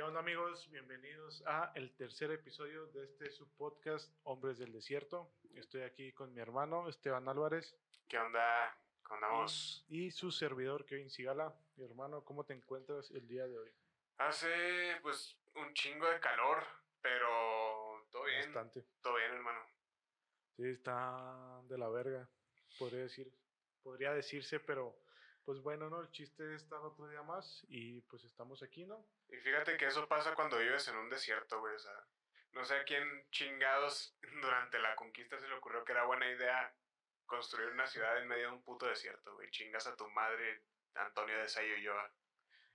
¿Qué onda amigos? Bienvenidos a el tercer episodio de este subpodcast Hombres del Desierto. Estoy aquí con mi hermano Esteban Álvarez. ¿Qué onda? ¿Cómo andamos? Y, y su servidor Kevin Sigala. Mi hermano, ¿cómo te encuentras el día de hoy? Hace pues un chingo de calor, pero todo bien. Bastante. Todo bien, hermano. Sí, está de la verga, podría decir. Podría decirse, pero pues bueno, ¿no? El chiste es estar otro día más y pues estamos aquí, ¿no? Y fíjate que eso pasa cuando vives en un desierto, güey. O sea, no sé a quién chingados durante la conquista se le ocurrió que era buena idea construir una ciudad en medio de un puto desierto, güey. Chingas a tu madre, Antonio de Sayo y yo.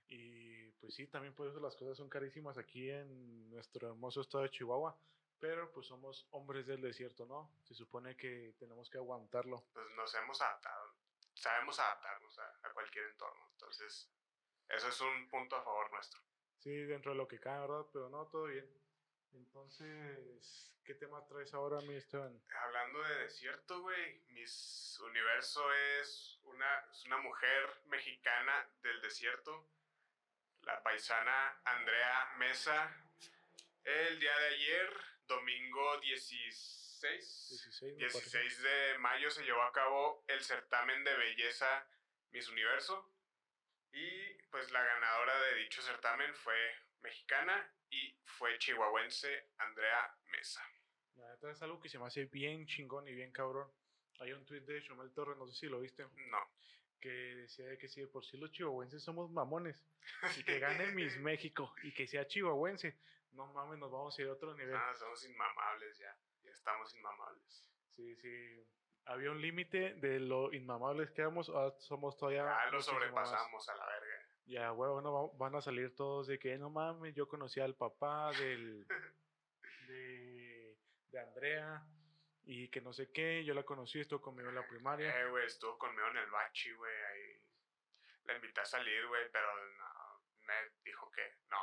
Y pues sí, también por eso las cosas son carísimas aquí en nuestro hermoso estado de Chihuahua. Pero pues somos hombres del desierto, ¿no? Se supone que tenemos que aguantarlo. Pues nos hemos adaptado. Sabemos adaptarnos a, a cualquier entorno. Entonces, eso es un punto a favor nuestro. Sí, dentro de lo que cae, ¿verdad? Pero no, todo bien. Entonces, ¿qué tema traes ahora, mi Esteban? Hablando de desierto, güey, Miss Universo es una, es una mujer mexicana del desierto, la paisana Andrea Mesa. El día de ayer, domingo 16, 16, me parece. 16 de mayo, se llevó a cabo el certamen de belleza Miss Universo. Y pues la ganadora de dicho certamen fue mexicana y fue chihuahuense Andrea Mesa. La neta es algo que se me hace bien chingón y bien cabrón. Hay un tweet de Chomel Torres, no sé si lo viste, No, que decía de que si de por sí los chihuahuenses somos mamones y que gane Miss México y que sea chihuahuense, no mames, nos vamos a ir a otro nivel. Ah, somos inmamables ya. Estamos inmamables. Sí, sí. Había un límite de lo inmamables que éramos, ahora somos todavía. Ya lo más. sobrepasamos a la verga. Ya, huevo, no, va- van a salir todos de que no mames, yo conocí al papá del. de, de Andrea y que no sé qué, yo la conocí, estuvo conmigo en la primaria. Eh, güey, estuvo conmigo en el bachi, güey. Ahí la invité a salir, güey, pero no. Me dijo que no.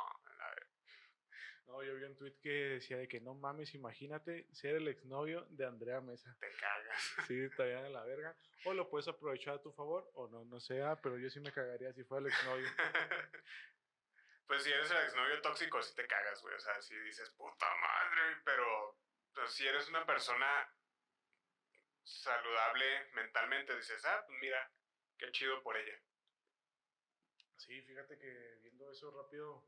No, yo vi un tweet que decía de que no mames, imagínate ser el exnovio de Andrea Mesa. Te cagas. Sí, estaría de la verga. O lo puedes aprovechar a tu favor, o no, no sea, pero yo sí me cagaría si fuera el exnovio. pues si eres el exnovio tóxico, sí te cagas, güey. O sea, si dices, puta madre, güey, pero pues, si eres una persona saludable mentalmente, dices, ah, pues mira, qué chido por ella. Sí, fíjate que viendo eso rápido,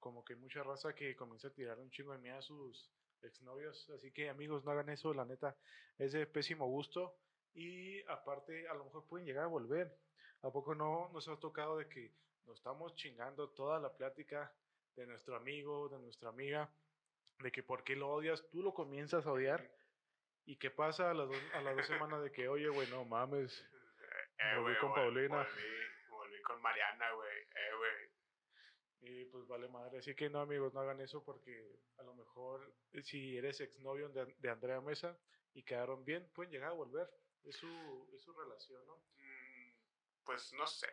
como que mucha raza que comienza a tirar un chingo de miedo a sus exnovios. Así que amigos, no hagan eso, la neta, es de pésimo gusto. Y aparte, a lo mejor pueden llegar a volver. ¿A poco no nos ha tocado de que nos estamos chingando toda la plática de nuestro amigo, de nuestra amiga, de que por qué lo odias, tú lo comienzas a odiar? ¿Y qué pasa a las dos, a las dos semanas de que, oye, güey, no mames? Eh, Volví con Paulina. Volví, volví con Mariana, güey. Eh, güey. Y pues vale madre. Así que no, amigos, no hagan eso porque a lo mejor eh, si eres exnovio de, de Andrea Mesa y quedaron bien, pueden llegar a volver. Es su, es su relación, ¿no? Mm, Pues no sé.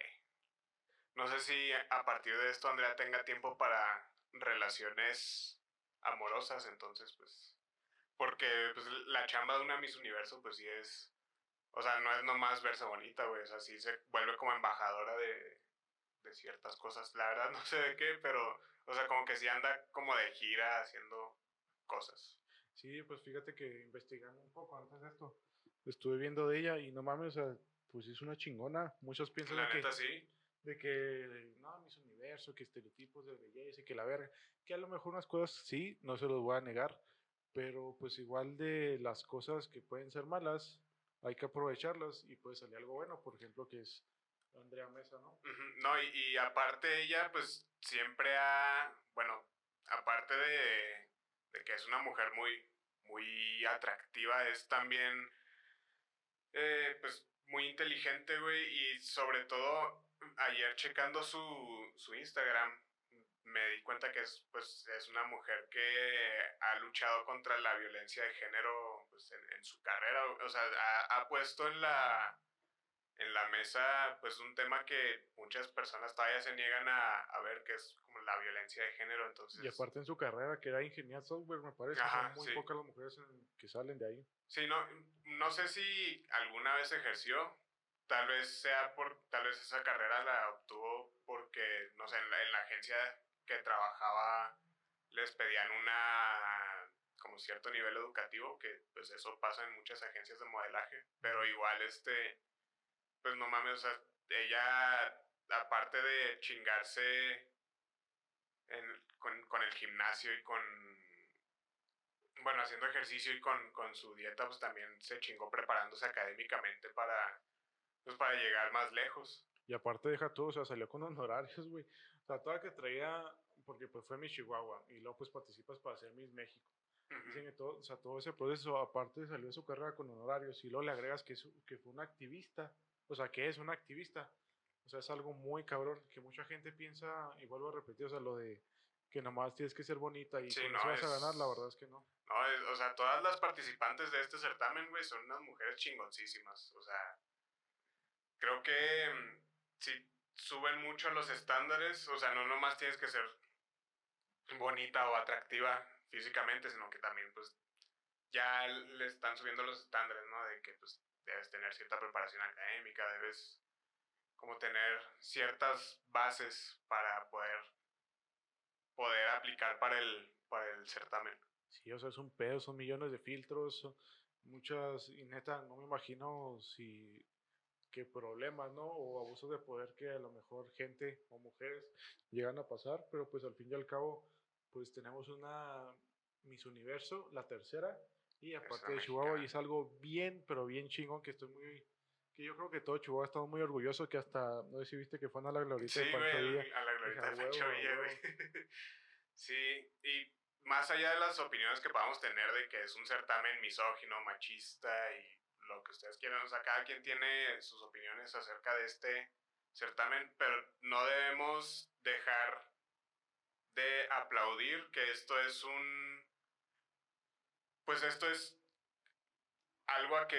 No sé si a partir de esto Andrea tenga tiempo para relaciones amorosas, entonces pues... Porque pues, la chamba de una Miss Universo pues sí es... O sea, no es nomás verse bonita, güey. O sea, sí se vuelve como embajadora de, de ciertas cosas. La verdad no sé de qué, pero... O sea, como que sí anda como de gira haciendo cosas. Sí, pues fíjate que investigando un poco antes de esto, estuve viendo de ella y no mames, o sea, pues es una chingona. Muchos piensan La de que, neta sí. de que, no, mis universo, que estereotipos de belleza y que la verga, que a lo mejor unas cosas sí, no se los voy a negar, pero pues igual de las cosas que pueden ser malas, hay que aprovecharlas y puede salir algo bueno, por ejemplo, que es Andrea Mesa, ¿no? No, y, y aparte ella, pues siempre ha, bueno, aparte de, de que es una mujer muy, muy atractiva, es también, eh, pues, muy inteligente, güey, y sobre todo, ayer checando su, su Instagram, me di cuenta que es, pues, es una mujer que ha luchado contra la violencia de género, pues, en, en su carrera, o sea, ha, ha puesto en la en la mesa, pues un tema que muchas personas todavía se niegan a, a ver, que es como la violencia de género, entonces... Y aparte en su carrera, que era ingeniera software, me parece, Ajá, son muy sí. pocas las mujeres en- que salen de ahí. Sí, no, no sé si alguna vez ejerció, tal vez sea por, tal vez esa carrera la obtuvo porque, no sé, en la, en la agencia que trabajaba les pedían una como cierto nivel educativo, que pues eso pasa en muchas agencias de modelaje, pero igual este, pues no mames, o sea, ella aparte de chingarse con, con, el gimnasio y con, bueno, haciendo ejercicio y con, con su dieta, pues también se chingó preparándose académicamente para, pues para llegar más lejos. Y aparte deja todo, o sea, salió con honorarios, güey. O sea, toda que traía, porque pues fue mi Chihuahua, y luego pues participas para hacer Miss México. Dicen que todo, o sea, todo ese proceso, aparte salió de su carrera con honorarios, y luego le agregas que, que fue una activista, o sea, que es una activista. O sea, es algo muy cabrón, que mucha gente piensa, y vuelvo a repetir, o sea, lo de que nomás tienes que ser bonita y con no, eso vas a ganar, la verdad es que no. No, o sea, todas las participantes de este certamen, güey, son unas mujeres chingoncísimas. O sea, creo que mm, si suben mucho los estándares, o sea, no nomás tienes que ser bonita o atractiva físicamente, sino que también, pues, ya le están subiendo los estándares, ¿no? De que, pues, debes tener cierta preparación académica, debes como tener ciertas bases para poder poder aplicar para el, para el certamen. Sí, o sea, es un pedo, son millones de filtros, muchas, y neta, no me imagino si qué problemas, ¿no? O abusos de poder que a lo mejor gente o mujeres llegan a pasar, pero pues al fin y al cabo, pues tenemos una Miss Universo, la tercera, y aparte de Chihuahua, y es algo bien, pero bien chingón, que estoy muy, que yo creo que todo Chihuahua ha estado muy orgulloso, que hasta, no sé si viste que fue a la glorita de Pancho a la glorita de Pancho Villa, güey. sí, y más allá de las opiniones que podamos tener de que es un certamen misógino, machista y lo que ustedes quieran. O sea, cada quien tiene sus opiniones acerca de este certamen, pero no debemos dejar de aplaudir que esto es un... Pues esto es algo a que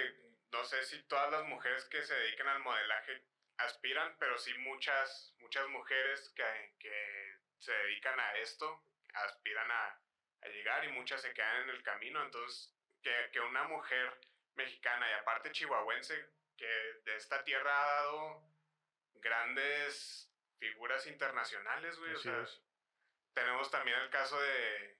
no sé si todas las mujeres que se dedican al modelaje aspiran, pero sí muchas, muchas mujeres que, que se dedican a esto aspiran a, a, llegar y muchas se quedan en el camino. Entonces, que, que una mujer mexicana y aparte chihuahuense, que de esta tierra ha dado grandes figuras internacionales, güey. O sea, tenemos también el caso de,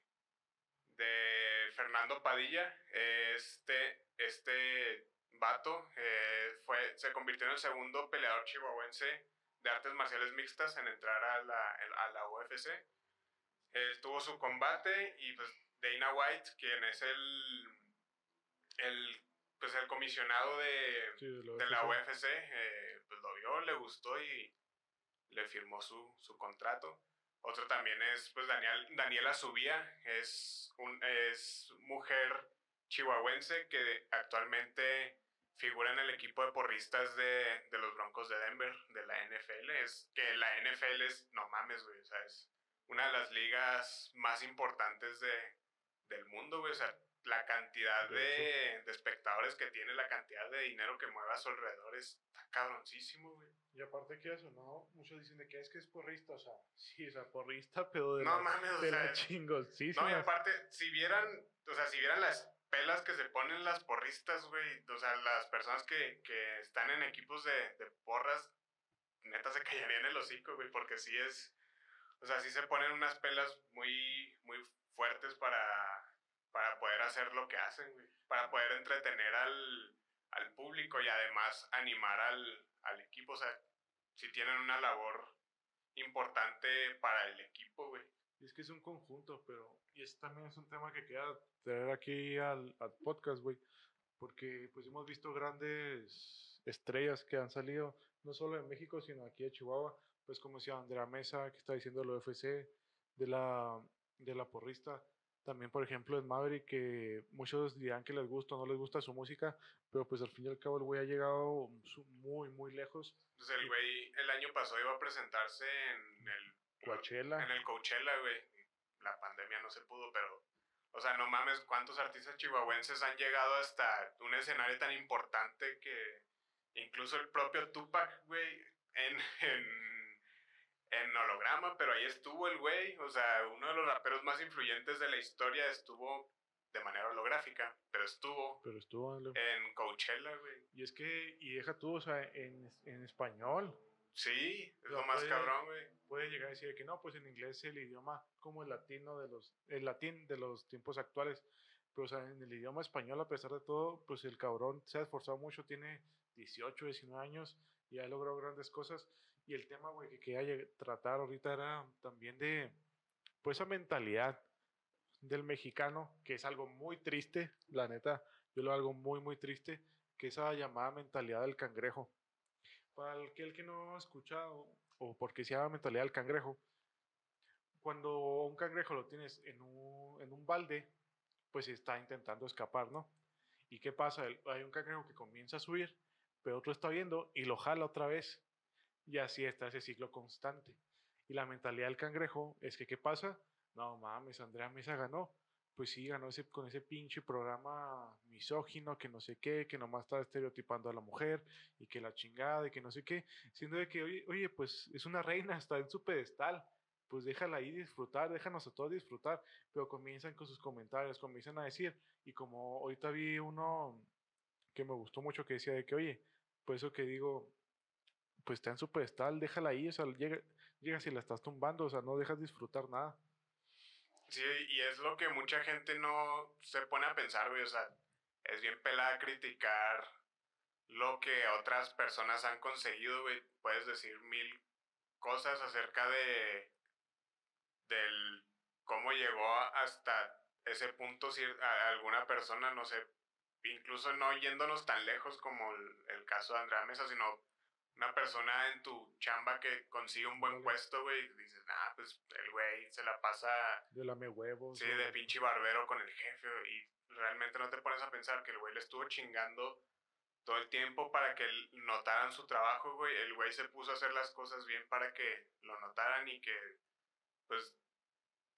de Fernando Padilla, este, este vato eh, fue, se convirtió en el segundo peleador chihuahuense de artes marciales mixtas en entrar a la, a la UFC. tuvo su combate y pues Dana White, quien es el, el pues el comisionado de, de, la UFC, eh, pues lo vio, le gustó y le firmó su, su contrato. Otro también es pues Daniel, Daniela Subía, es, un, es mujer chihuahuense que actualmente figura en el equipo de porristas de, de, los Broncos de Denver, de la NFL. Es que la NFL es, no mames, güey, o sea, es una de las ligas más importantes de, del mundo, güey. O sea, la cantidad de, de, espectadores que tiene, la cantidad de dinero que mueve a su alrededor es cabroncísimo, güey. Y aparte que eso, ¿no? Muchos dicen de que es que es porrista, o sea, sí, o sea, porrista, pero de no, la, mames, de o sea, la chingos, sí, No, y aparte, si vieran, o sea, si vieran las pelas que se ponen las porristas, güey, o sea, las personas que, que están en equipos de, de porras, neta se callarían el hocico, güey, porque sí es, o sea, sí se ponen unas pelas muy, muy fuertes para para poder hacer lo que hacen, güey. Para poder entretener al, al público y además animar al, al equipo. O sea, si tienen una labor importante para el equipo, güey. Es que es un conjunto, pero. Y es, también es un tema que queda traer aquí al, podcast, güey. Porque pues hemos visto grandes estrellas que han salido, no solo en México, sino aquí de Chihuahua. Pues como decía Andrea Mesa, que está diciendo lo UFC, de la, de la porrista también, por ejemplo, en Maverick, que muchos dirán que les gusta o no les gusta su música, pero pues al fin y al cabo el güey ha llegado muy, muy lejos. Pues el güey el año pasado iba a presentarse en el Coachella. En el Coachella, güey. La pandemia no se pudo, pero. O sea, no mames, ¿cuántos artistas chihuahuenses han llegado hasta un escenario tan importante que incluso el propio Tupac, güey, en, en en holograma, pero ahí estuvo el güey. O sea, uno de los raperos más influyentes de la historia estuvo de manera holográfica, pero estuvo. Pero estuvo en Coachella, güey. Y es que, y deja tú, o sea, en, en español. Sí, es lo más puede- cabrón, güey. Puede llegar a decir que no, pues en inglés es el idioma como el latino de los, el latín de los tiempos actuales. Pero o sea, en el idioma español, a pesar de todo, pues el cabrón se ha esforzado mucho, tiene 18, 19 años y ha logrado grandes cosas. Y el tema, güey, que quería tratar ahorita era también de, pues esa mentalidad del mexicano, que es algo muy triste, la neta, yo lo algo muy, muy triste, que esa llamada mentalidad del cangrejo. Para aquel que no ha escuchado, o porque se llama mentalidad del cangrejo, cuando un cangrejo lo tienes en un, en un balde, pues está intentando escapar, ¿no? ¿Y qué pasa? Hay un cangrejo que comienza a subir, pero otro está viendo y lo jala otra vez. Y así está ese ciclo constante. Y la mentalidad del cangrejo es que, ¿qué pasa? No mames, Andrea Mesa ganó. Pues sí, ganó ese, con ese pinche programa misógino, que no sé qué, que nomás está estereotipando a la mujer y que la chingada y que no sé qué. Siendo de que, oye, oye, pues es una reina, está en su pedestal. Pues déjala ahí disfrutar, déjanos a todos disfrutar. Pero comienzan con sus comentarios, comienzan a decir. Y como ahorita vi uno que me gustó mucho que decía de que, oye, pues eso que digo, pues está en su pedestal, déjala ahí, o sea, llega, llega si la estás tumbando, o sea, no dejas disfrutar nada. Sí, y es lo que mucha gente no se pone a pensar, güey. O sea, es bien pelada criticar lo que otras personas han conseguido, güey. Puedes decir mil cosas acerca de del cómo llegó hasta ese punto si alguna persona, no sé, incluso no yéndonos tan lejos como el, el caso de Andrea Mesa, sino una persona en tu chamba que consigue un buen puesto, güey, y dices, ah, pues el güey se la pasa De lame huevos. Sí, de pinche barbero con el jefe. Y realmente no te pones a pensar que el güey le estuvo chingando todo el tiempo para que notaran su trabajo, güey. El güey se puso a hacer las cosas bien para que lo notaran y que, pues,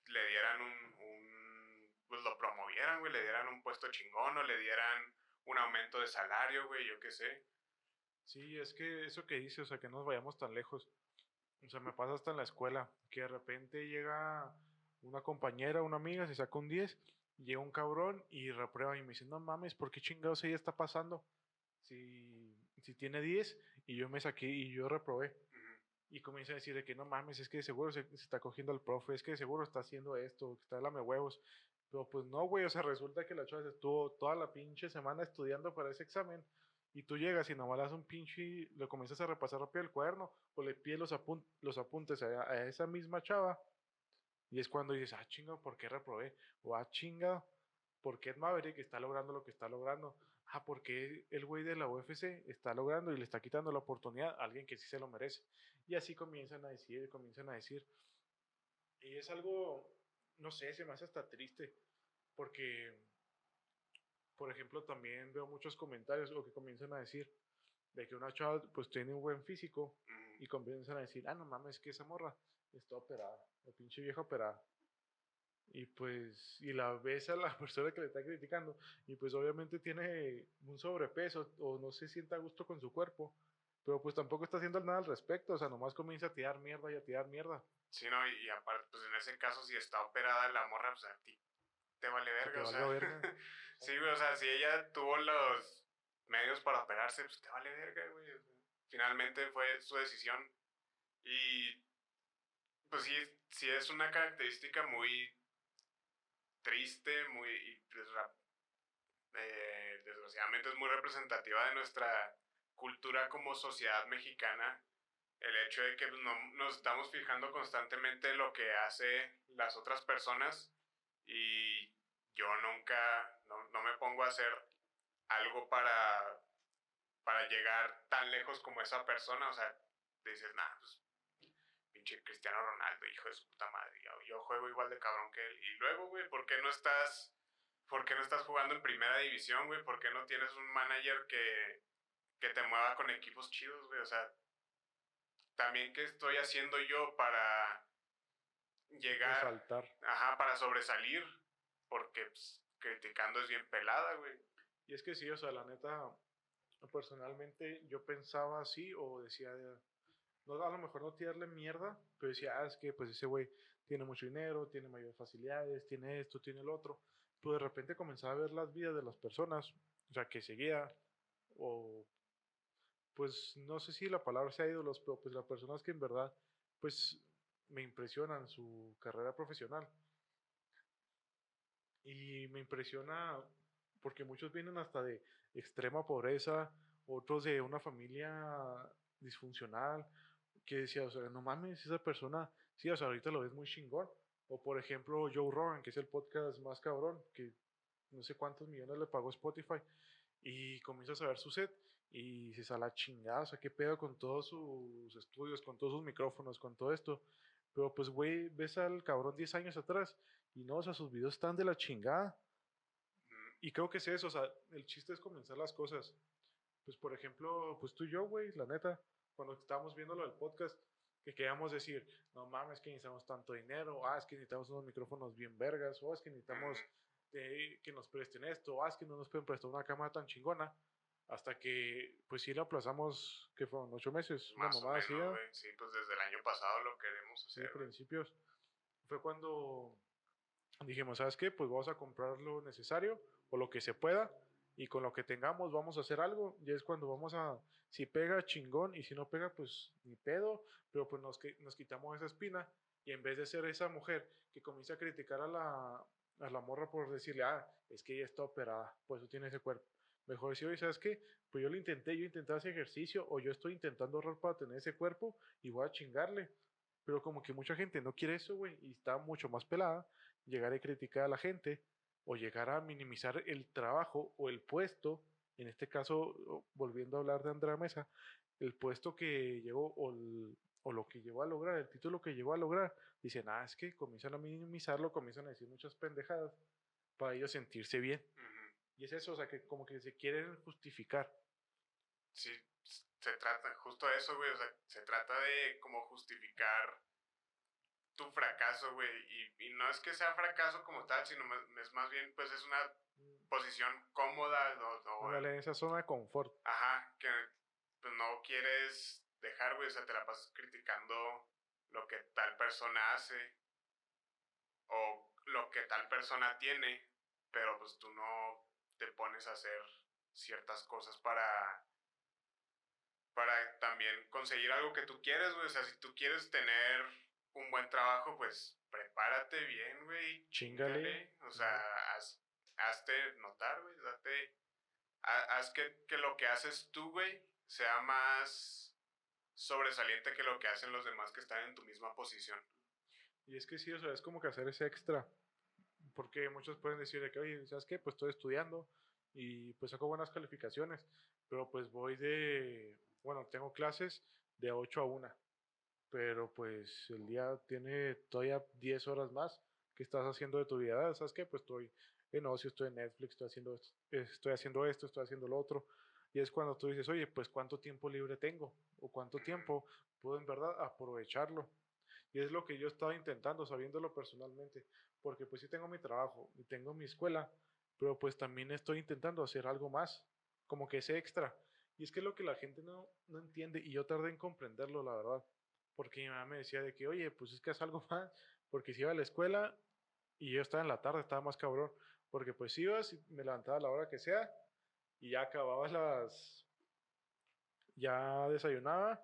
le dieran un, un pues lo promovieran, güey, le dieran un puesto chingón o le dieran un aumento de salario, güey, yo qué sé. Sí, es que eso que dice, o sea, que no nos vayamos tan lejos. O sea, me pasa hasta en la escuela, que de repente llega una compañera, una amiga, se saca un 10, llega un cabrón y reprueba y me dice, no mames, ¿por qué chingados ella está pasando? Si, si tiene 10 y yo me saqué y yo reprobé. Y comienza a decir de que no mames, es que de seguro se, se está cogiendo al profe, es que de seguro está haciendo esto, que está lame huevos. Pero pues no, güey, o sea, resulta que la chava estuvo toda la pinche semana estudiando para ese examen y tú llegas y nomás le das un pinche, le comienzas a repasar rápido el cuaderno o le pides los, apun- los apuntes a, a esa misma chava y es cuando dices, ah, chinga, ¿por qué reprobé? O ah, chinga, ¿por qué Maverick está logrando lo que está logrando? Ah, porque el güey de la UFC está logrando y le está quitando la oportunidad a alguien que sí se lo merece. Y así comienzan a decir, comienzan a decir. Y es algo, no sé, se me hace hasta triste, porque, por ejemplo, también veo muchos comentarios o que comienzan a decir de que una chava pues tiene un buen físico y comienzan a decir, ah, no mames, que esa morra está operada, la pinche vieja operada. Y pues, y la ves a la persona que le está criticando, y pues obviamente tiene un sobrepeso o no se sienta a gusto con su cuerpo, pero pues tampoco está haciendo nada al respecto, o sea, nomás comienza a tirar mierda y a tirar mierda. Sí, no, y, y aparte, pues en ese caso, si está operada la morra, pues a ti te vale verga, o sea. verga. Sí, güey, o sea, si ella tuvo los medios para operarse, pues te vale verga, güey. Finalmente fue su decisión. Y pues sí, sí es una característica muy triste, muy. y, pues, eh, desgraciadamente es muy representativa de nuestra cultura como sociedad mexicana. El hecho de que pues, no, nos estamos fijando constantemente en lo que hace las otras personas y yo nunca, no, no me pongo a hacer algo para, para llegar tan lejos como esa persona, o sea, dices, nah, pues, pinche Cristiano Ronaldo, hijo de su puta madre, yo, yo juego igual de cabrón que él, y luego, güey, ¿por qué no estás, por qué no estás jugando en primera división, güey? ¿Por qué no tienes un manager que, que te mueva con equipos chidos, güey? O sea, también qué estoy haciendo yo para llegar Resaltar. Ajá, para sobresalir. Porque pues, criticando es bien pelada, güey. Y es que sí, o sea, la neta, personalmente yo pensaba así o decía, no, a lo mejor no tirarle mierda, pero decía, ah, es que pues ese güey tiene mucho dinero, tiene mayores facilidades, tiene esto, tiene el otro. Pero de repente comenzaba a ver las vidas de las personas, o sea, que seguía, o pues no sé si la palabra sea ídolos, pero pues las personas que en verdad, pues me impresionan su carrera profesional. Y me impresiona porque muchos vienen hasta de extrema pobreza, otros de una familia disfuncional, que decía, o sea, no mames, esa persona, sí, o sea, ahorita lo ves muy chingón. O por ejemplo, Joe Rogan, que es el podcast más cabrón, que no sé cuántos millones le pagó Spotify, y comienzas a ver su set y dices a la chingada, o sea, qué pedo con todos sus estudios, con todos sus micrófonos, con todo esto. Pero pues, güey, ves al cabrón 10 años atrás y no, o sea, sus videos están de la chingada. Y creo que es eso, o sea, el chiste es comenzar las cosas. Pues, por ejemplo, pues tú y yo, güey, la neta, cuando estábamos viendo lo del podcast, que queríamos decir, no mames, que necesitamos tanto dinero, ah, es que necesitamos unos micrófonos bien vergas, o es que necesitamos que nos presten esto, o ah, es que no nos pueden prestar una cámara tan chingona hasta que, pues sí, lo aplazamos, que fueron ocho meses. Más una mamada o Sí, pues desde el año pasado lo queremos hacer. Sí, principios. Fue cuando dijimos, ¿sabes qué? Pues vamos a comprar lo necesario o lo que se pueda y con lo que tengamos vamos a hacer algo. Y es cuando vamos a, si pega, chingón, y si no pega, pues ni pedo, pero pues nos, nos quitamos esa espina y en vez de ser esa mujer que comienza a criticar a la, a la morra por decirle, ah, es que ella está operada, pues eso tiene ese cuerpo Mejor decir, oye, ¿sabes qué? Pues yo lo intenté, yo intenté hacer ejercicio o yo estoy intentando ahorrar para tener ese cuerpo y voy a chingarle. Pero como que mucha gente no quiere eso, güey, y está mucho más pelada, llegar a criticar a la gente o llegar a minimizar el trabajo o el puesto, en este caso, volviendo a hablar de Andrea Mesa, el puesto que llegó o, lo que llegó a lograr, el título que llegó a lograr, dicen, ah, es que comienzan a minimizarlo, comienzan a decir muchas pendejadas para ellos sentirse bien. Y es eso, o sea, que como que se quieren justificar. Sí, se trata justo de eso, güey, o sea, se trata de como justificar tu fracaso, güey, y, no es que sea fracaso como tal, sino es más bien, pues es una mm. posición cómoda. O, en esa zona de confort. Ajá, que pues, no quieres dejar, güey, o sea, te la pasas criticando lo que tal persona hace o lo que tal persona tiene, pero pues tú no te pones a hacer ciertas cosas para para también conseguir algo que tú quieres, güey. O sea, si tú quieres tener un buen trabajo, pues prepárate bien, güey. Chingale. O sea, hazte notar, güey. Date, haz que, que lo que haces tú, güey, sea más sobresaliente que lo que hacen los demás que están en tu misma posición. Y es que sí, o sea, es como que hacer ese extra porque muchos pueden decir de que, oye, ¿sabes qué? Pues estoy estudiando y pues saco buenas calificaciones, pero pues voy de, bueno, tengo clases de 8 a 1, pero pues el día tiene todavía 10 horas más que estás haciendo de tu vida, ¿sabes qué? Pues estoy en ocio, estoy en Netflix, estoy haciendo esto, estoy haciendo esto, estoy haciendo lo otro. Y es cuando tú dices, oye, pues cuánto tiempo libre tengo o cuánto tiempo puedo en verdad aprovecharlo. Y es lo que yo estaba intentando, sabiéndolo personalmente porque pues sí tengo mi trabajo y tengo mi escuela, pero pues también estoy intentando hacer algo más, como que ese extra. Y es que es lo que la gente no, no entiende y yo tardé en comprenderlo, la verdad. Porque mi mamá me decía de que, oye, pues es que haz algo más, porque si iba a la escuela y yo estaba en la tarde, estaba más cabrón, porque pues ibas y me levantaba a la hora que sea y ya acababas las... Ya desayunaba,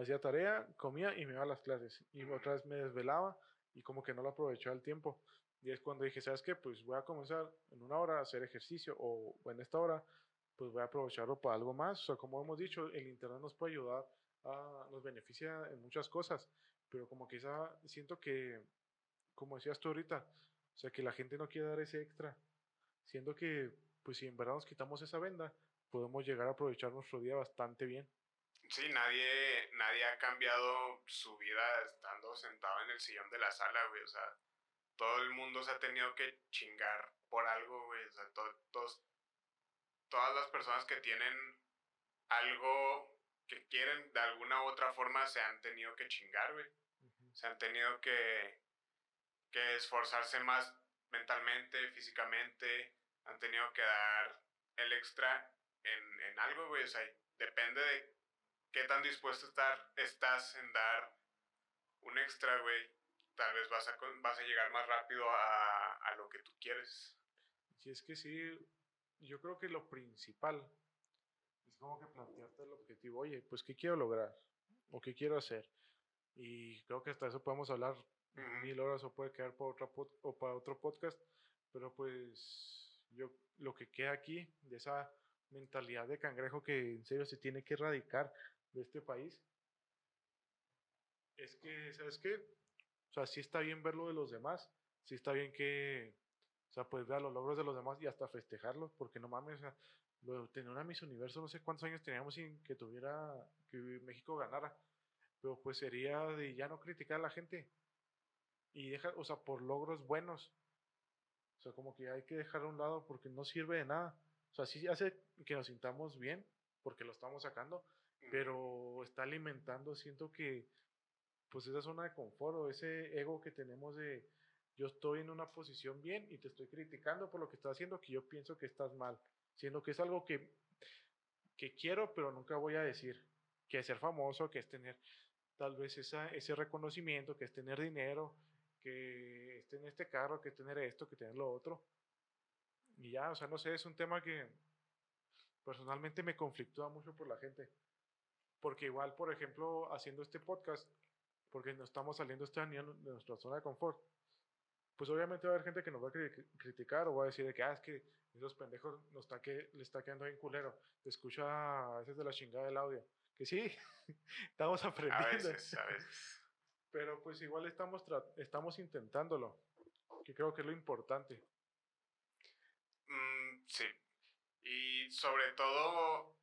hacía tarea, comía y me iba a las clases. Y otra vez me desvelaba y como que no lo aprovechaba el tiempo. Y es cuando dije, ¿sabes qué? Pues voy a comenzar en una hora a hacer ejercicio o, en esta hora, pues voy a aprovecharlo para algo más. O sea, como hemos dicho, el Internet nos puede ayudar, a, nos beneficia en muchas cosas, pero como que siento que, como decías tú ahorita, o sea, que la gente no quiere dar ese extra, siendo que, pues si en verdad nos quitamos esa venda, podemos llegar a aprovechar nuestro día bastante bien. Sí, nadie, nadie ha cambiado su vida estando sentado en el sillón de la sala, güey. O sea, todo el mundo se ha tenido que chingar por algo, güey. O sea, todos, todas las personas que tienen algo que quieren de alguna u otra forma se han tenido que chingar, güey. Se han tenido que, que esforzarse más mentalmente, físicamente. Han tenido que dar el extra en, en algo, güey. O sea, depende de qué tan dispuesto estar, estás en dar un extra, güey tal vez vas a, vas a llegar más rápido a, a lo que tú quieres. Y es que sí, yo creo que lo principal es como que plantearte el objetivo, oye, pues, ¿qué quiero lograr? ¿O qué quiero hacer? Y creo que hasta eso podemos hablar mil horas o puede quedar para, otra o para otro podcast, pero pues yo lo que queda aquí de esa mentalidad de cangrejo que en serio se tiene que erradicar de este país. Es que, ¿sabes qué? O sea, sí está bien ver lo de los demás, sí está bien que, o sea, pues ver los logros de los demás y hasta festejarlos, porque no mames, o sea, tener una Miss Universo, no sé cuántos años teníamos sin que tuviera, que México ganara, pero pues sería de ya no criticar a la gente y dejar, o sea, por logros buenos, o sea, como que hay que dejar a un lado porque no sirve de nada, o sea, sí hace que nos sintamos bien, porque lo estamos sacando, pero está alimentando, siento que, pues esa zona de confort o ese ego que tenemos de yo estoy en una posición bien y te estoy criticando por lo que estás haciendo que yo pienso que estás mal siendo que es algo que, que quiero, pero nunca voy a decir, que es ser famoso, que es tener tal vez esa, ese reconocimiento, que es tener dinero, que es tener este carro, que es tener esto, que tener lo otro. Y ya, o sea, no sé, es un tema que personalmente me conflictúa mucho por la gente. Porque igual, por ejemplo, haciendo este podcast, porque no estamos saliendo este año de nuestra zona de confort, pues obviamente va a haber gente que nos va a criticar o va a decir de que, ah, es que esos pendejos nos está que, le está quedando bien culero. Te escucha a veces de la chingada del audio. Que sí, estamos aprendiendo. A veces, a veces. Pero pues igual estamos, estamos intentándolo, que creo que es lo importante. Mm, sí. Y sobre todo,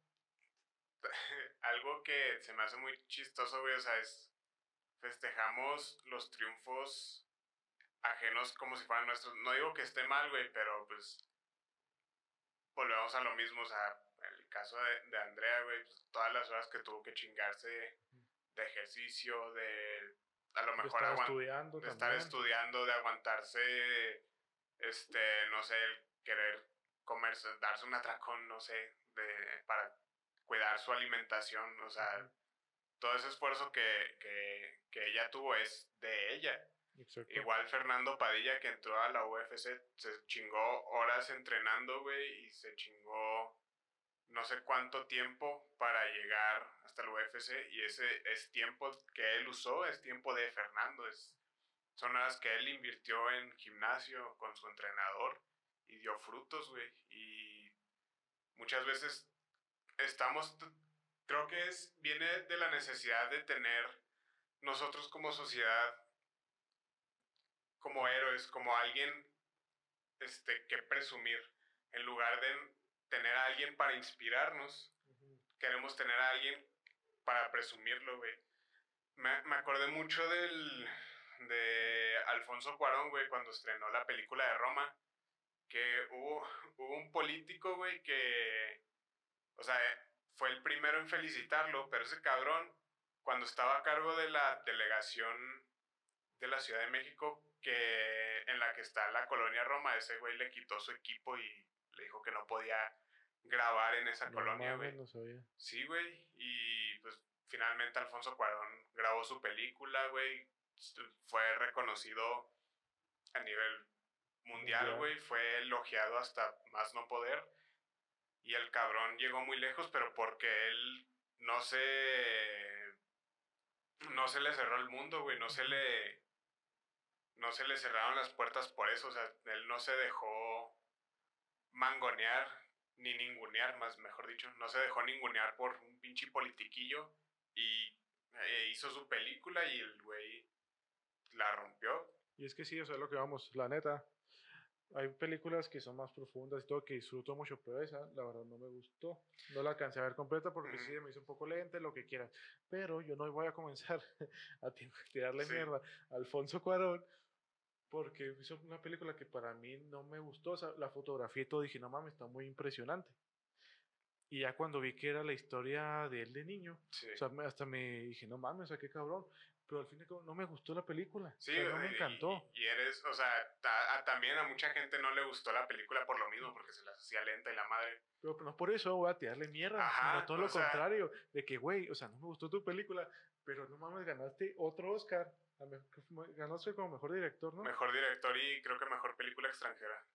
algo que se me hace muy chistoso, güey, o sea, es festejamos los triunfos ajenos como si fueran nuestros. No digo que esté mal, güey, pero pues volvemos a lo mismo, o sea, el caso de, de Andrea, güey, pues, todas las horas que tuvo que chingarse de ejercicio, de a lo mejor de estar estudiando, de estar estudiando, de aguantarse, este, no sé, el querer comerse, darse un atracón, no sé, de, para cuidar su alimentación, o sea, todo ese esfuerzo que, que, que ella tuvo es de ella. Igual Fernando Padilla que entró a la UFC se chingó horas entrenando, güey, y se chingó no sé cuánto tiempo para llegar hasta el UFC y ese es tiempo que él usó, es tiempo de Fernando, es, son horas que él invirtió en gimnasio con su entrenador y dio frutos, güey, y muchas veces estamos, creo que es, viene de la necesidad de tener nosotros como sociedad como héroes, como alguien este, que presumir. En lugar de tener a alguien para inspirarnos, queremos tener a alguien para presumirlo, güey. Me, me, acordé mucho del, de Alfonso Cuarón, güey, cuando estrenó la película de Roma, que hubo, hubo un político, güey, que, o sea, fue el primero en felicitarlo, pero ese cabrón, cuando estaba a cargo de la delegación de la Ciudad de México, que en la que está la colonia Roma, ese güey le quitó su equipo y le dijo que no podía grabar en esa colonia, güey. Sí, güey. Y pues finalmente Alfonso Cuarón grabó su película, güey. Fue reconocido a nivel mundial, güey. Fue elogiado hasta más no poder. Y el cabrón llegó muy lejos, pero porque él no se. No se le cerró el mundo, güey. No se le no se le cerraron las puertas por eso, o sea, él no se dejó mangonear ni ningunear, más mejor dicho, no se dejó ningunear por un pinche politiquillo y eh, hizo su película y el güey la rompió. Y es que sí, o sea, lo que vamos, la neta, hay películas que son más profundas y todo que disfruto mucho, pero esa, la verdad, no me gustó. No la alcancé a ver completa porque sí, me hizo un poco lenta, lo que quieras. Pero yo no voy a comenzar a tirarle mierda a Alfonso Cuarón porque hizo una película que para mí no me gustó, o sea, la fotografía y todo, dije, no mames, está muy impresionante. Y ya cuando vi que era la historia de él de niño, o sea, hasta me dije, no mames, o sea, qué cabrón. Pero al fin no me gustó la película. Sí, no me encantó. Y, eres, o sea, también a mucha gente no le gustó la película por lo mismo, porque se la hacía lenta y la madre. Pero, no por eso voy a tirarle mierda, sino todo lo contrario, de que, güey, o sea, no me gustó tu película, pero no mames, ganaste otro Oscar ganó como mejor director, ¿no? Mejor director y creo que mejor película extranjera.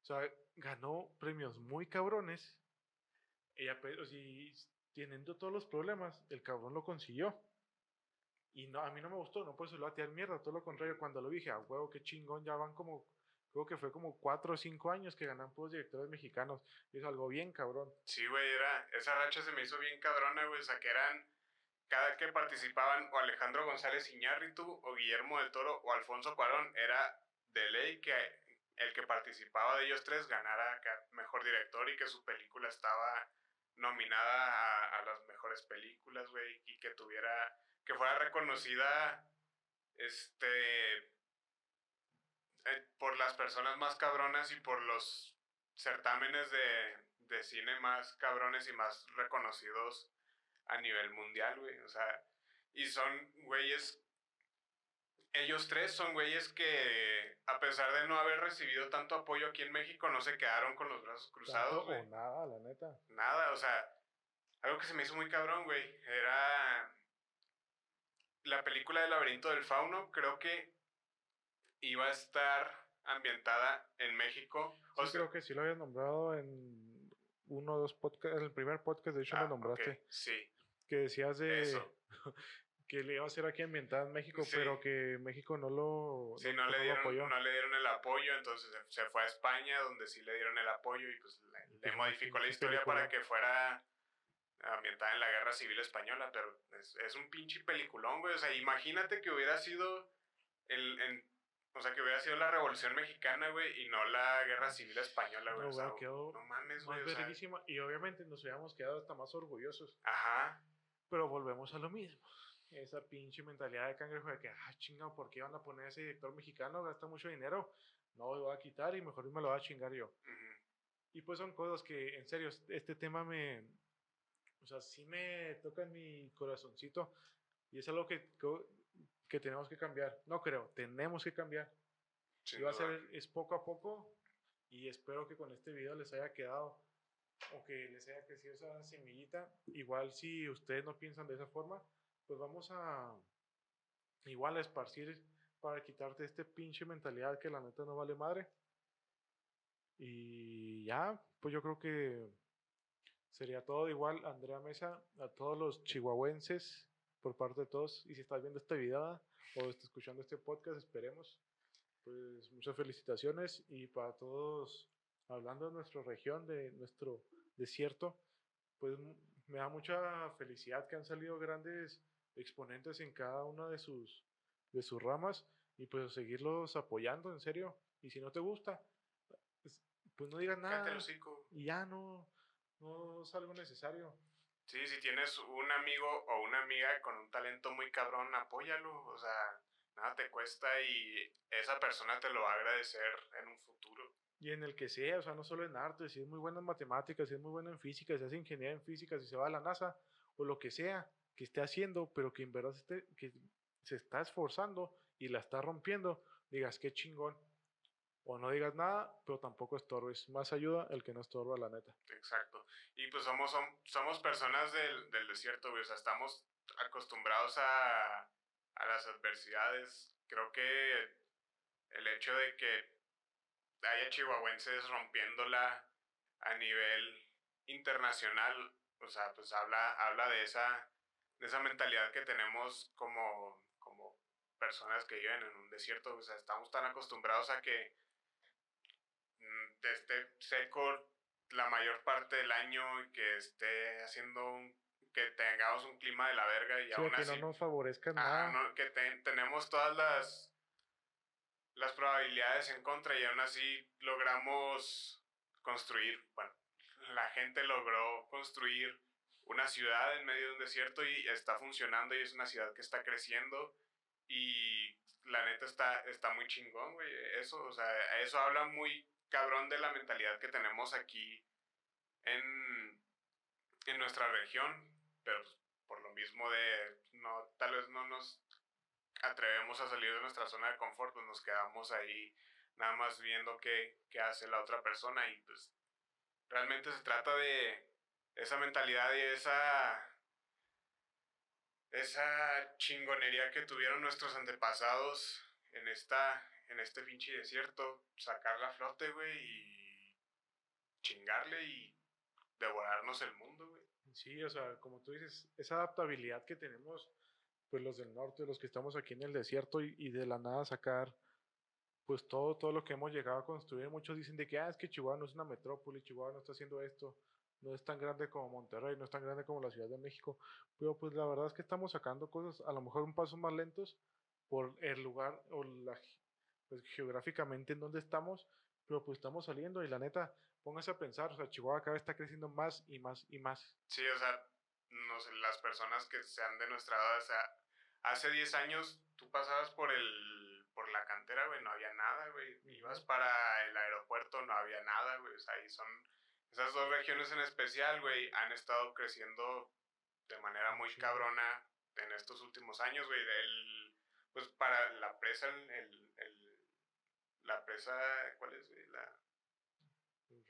O sea, ganó premios muy cabrones ella, pero si teniendo todos los problemas, el cabrón lo consiguió. Y no, a mí no me gustó, no pues se lo mierda, todo lo contrario, cuando lo dije, a huevo, qué chingón, ya van como, creo que fue como cuatro o cinco años que ganan puros directores mexicanos. Es algo bien cabrón. Sí, güey, era, esa racha se me hizo bien cabrona, güey, o sea, que eran, cada que participaban, o Alejandro González Iñárritu, o Guillermo del Toro, o Alfonso Cuarón, era de ley que el que participaba de ellos tres ganara mejor director y que su película estaba nominada a las mejores películas, güey, y que tuviera que fuera reconocida este eh, por las personas más cabronas y por los certámenes de, de cine más cabrones y más reconocidos a nivel mundial, güey. O sea, y son güeyes. Ellos tres son güeyes que, a pesar de no haber recibido tanto apoyo aquí en México, no se quedaron con los brazos cruzados, güey. nada, la neta. Nada, o sea, algo que se me hizo muy cabrón, güey, era la película del laberinto del fauno creo que iba a estar ambientada en México. O creo que sí lo habías nombrado en uno o dos podcasts, en el primer podcast de hecho lo ah, nombraste. Sí. Que decías de que le iba a ser aquí ambientada en México, pero que México no lo Sí, no, le dieron, no le dieron el apoyo, entonces se fue a España donde sí le dieron el apoyo y pues le modificó la historia para que fuera ambientada en la Guerra Civil Española, pero es, es un pinche peliculón, güey. O sea, imagínate que hubiera sido el, en, o sea, que hubiera sido la Revolución Mexicana, güey, y no la Guerra Civil Española, güey. No, no mames, güey. y obviamente nos hubiéramos quedado hasta más orgullosos. Ajá. Pero volvemos a lo mismo. Esa pinche mentalidad de cangrejo de que, ah, chingado, ¿por qué van a poner ese director mexicano? Gasta mucho dinero. No lo voy a quitar y mejor me lo voy a chingar yo. Y pues son cosas que, en serio, este tema me, o sea, sí me toca en mi corazoncito y es algo que, que, tenemos que cambiar. No creo, tenemos que cambiar. y va a ser, es poco a poco y espero que con este video les haya quedado o que les haya crecido esa semillita. Igual si ustedes no piensan de esa forma, pues vamos a igual a esparcir para quitarte este pinche mentalidad que la neta no vale madre. Y ya, pues yo creo que Sería todo igual, Andrea Mesa, a todos los chihuahuenses, por parte de todos. Y si estás viendo este video o estás escuchando este podcast, esperemos. Pues muchas felicitaciones y para todos, hablando de nuestra región, de nuestro desierto, pues me da mucha felicidad que han salido grandes exponentes en cada una de sus, de sus ramas y pues seguirlos apoyando, en serio. Y si no te gusta, pues, pues no digas nada. Y ya no, no es algo necesario. Sí, si tienes un amigo o una amiga con un talento muy cabrón, apóyalo. O sea, nada te cuesta y esa persona te lo va a agradecer en un futuro. Y en el que sea, o sea, no solo en arte, si es muy buena en matemáticas, si es muy buena en física, si hace ingeniería en física, si se va a la NASA o lo que sea que esté haciendo, pero que en verdad esté, que se está esforzando y la está rompiendo, digas qué chingón o no digas nada, pero tampoco estorbes. Más ayuda el que no estorba, la neta. Exacto. Y pues somos, somos personas del, del desierto, güey. O sea, estamos acostumbrados a, a las adversidades. Creo que el hecho de que haya chihuahuenses rompiéndola a nivel internacional, o sea, pues habla, habla de esa, de esa mentalidad que tenemos como, como personas que viven en un desierto. O sea, estamos tan acostumbrados a que esté seco la mayor parte del año y que esté haciendo un, que tengamos un clima de la verga y aún que no nos favorezca nada. que tenemos todas las las probabilidades en contra y aún así logramos construir, bueno, la gente logró construir una ciudad en medio de un desierto y está funcionando y es una ciudad que está creciendo y la neta está, está muy chingón, güey. Eso, o sea, eso habla muy cabrón de la mentalidad que tenemos aquí en, en nuestra región, pero pues, por lo mismo de no, tal vez no nos atrevemos a salir de nuestra zona de confort, pues nos quedamos ahí nada más viendo qué, qué hace la otra persona y pues realmente se trata de esa mentalidad y esa esa chingonería que tuvieron nuestros antepasados en esta en este pinche desierto, sacar la flote, güey, y chingarle y devorarnos el mundo, güey. Sí, o sea, como tú dices, esa adaptabilidad que tenemos, pues los del norte, los que estamos aquí en el desierto y, de la nada sacar, pues todo, todo lo que hemos llegado a construir. Muchos dicen de que, ah, es que Chihuahua no es una metrópoli, Chihuahua no está haciendo esto, no es tan grande como Monterrey, no es tan grande como la Ciudad de México, pero pues la verdad es que estamos sacando cosas, a lo mejor un paso más lentos por el lugar o la, pues, geográficamente en donde estamos, pero pues estamos saliendo y la neta, póngase a pensar, o sea, Chihuahua cada vez está creciendo más y más y más. Sí, o sea, no sé, las personas que sean de nuestra edad, o sea, hace 10 años tú pasabas por el por la cantera, güey, no había nada, güey. Ibas para el aeropuerto, no había nada, güey. O sea, ahí son esas dos regiones en especial, güey, han estado creciendo de manera muy cabrona en estos últimos años, güey. El, pues para la presa, el, el, la presa, ¿cuál es, güey? La,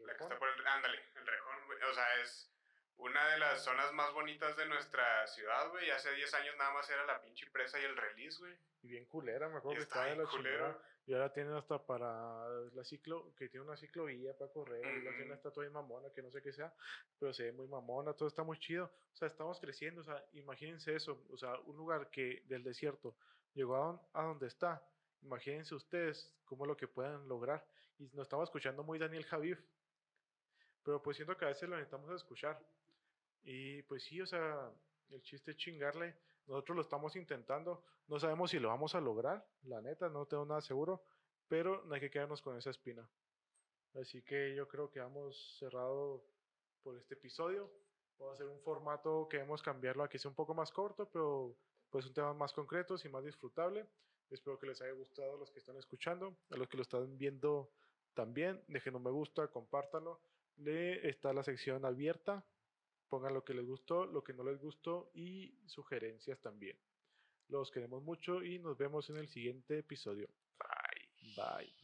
la que está por el, ándale, el rejón, güey. O sea, es una de las zonas más bonitas de nuestra ciudad, güey. Hace 10 años nada más era la pinche presa y el release, güey. Y bien culera, me acuerdo que estaba de la culera. Y ahora tienen hasta para la ciclo, que tiene una ciclovía para correr, y la tiene hasta toda mamona, que no sé qué sea, pero se ve muy mamona, todo está muy chido. O sea, estamos creciendo, o sea, imagínense eso, o sea, un lugar que del desierto llegó a, a donde está. Imagínense ustedes cómo lo que pueden lograr. Y nos estamos escuchando muy Daniel Javif, pero pues siento que a veces lo necesitamos escuchar. Y pues sí, o sea, el chiste es chingarle. Nosotros lo estamos intentando. No sabemos si lo vamos a lograr, la neta, no tengo nada seguro. Pero no hay que quedarnos con esa espina. Así que yo creo que hemos cerrado por este episodio. Vamos a hacer un formato que debemos cambiarlo a que sea un poco más corto, pero pues un tema más concreto y más disfrutable. Espero que les haya gustado a los que están escuchando, a los que lo están viendo también. Dejen un me gusta, compártanlo. Le está la sección abierta Pongan lo que les gustó, lo que no les gustó y sugerencias también. Los queremos mucho y nos vemos en el siguiente episodio. Bye. Bye.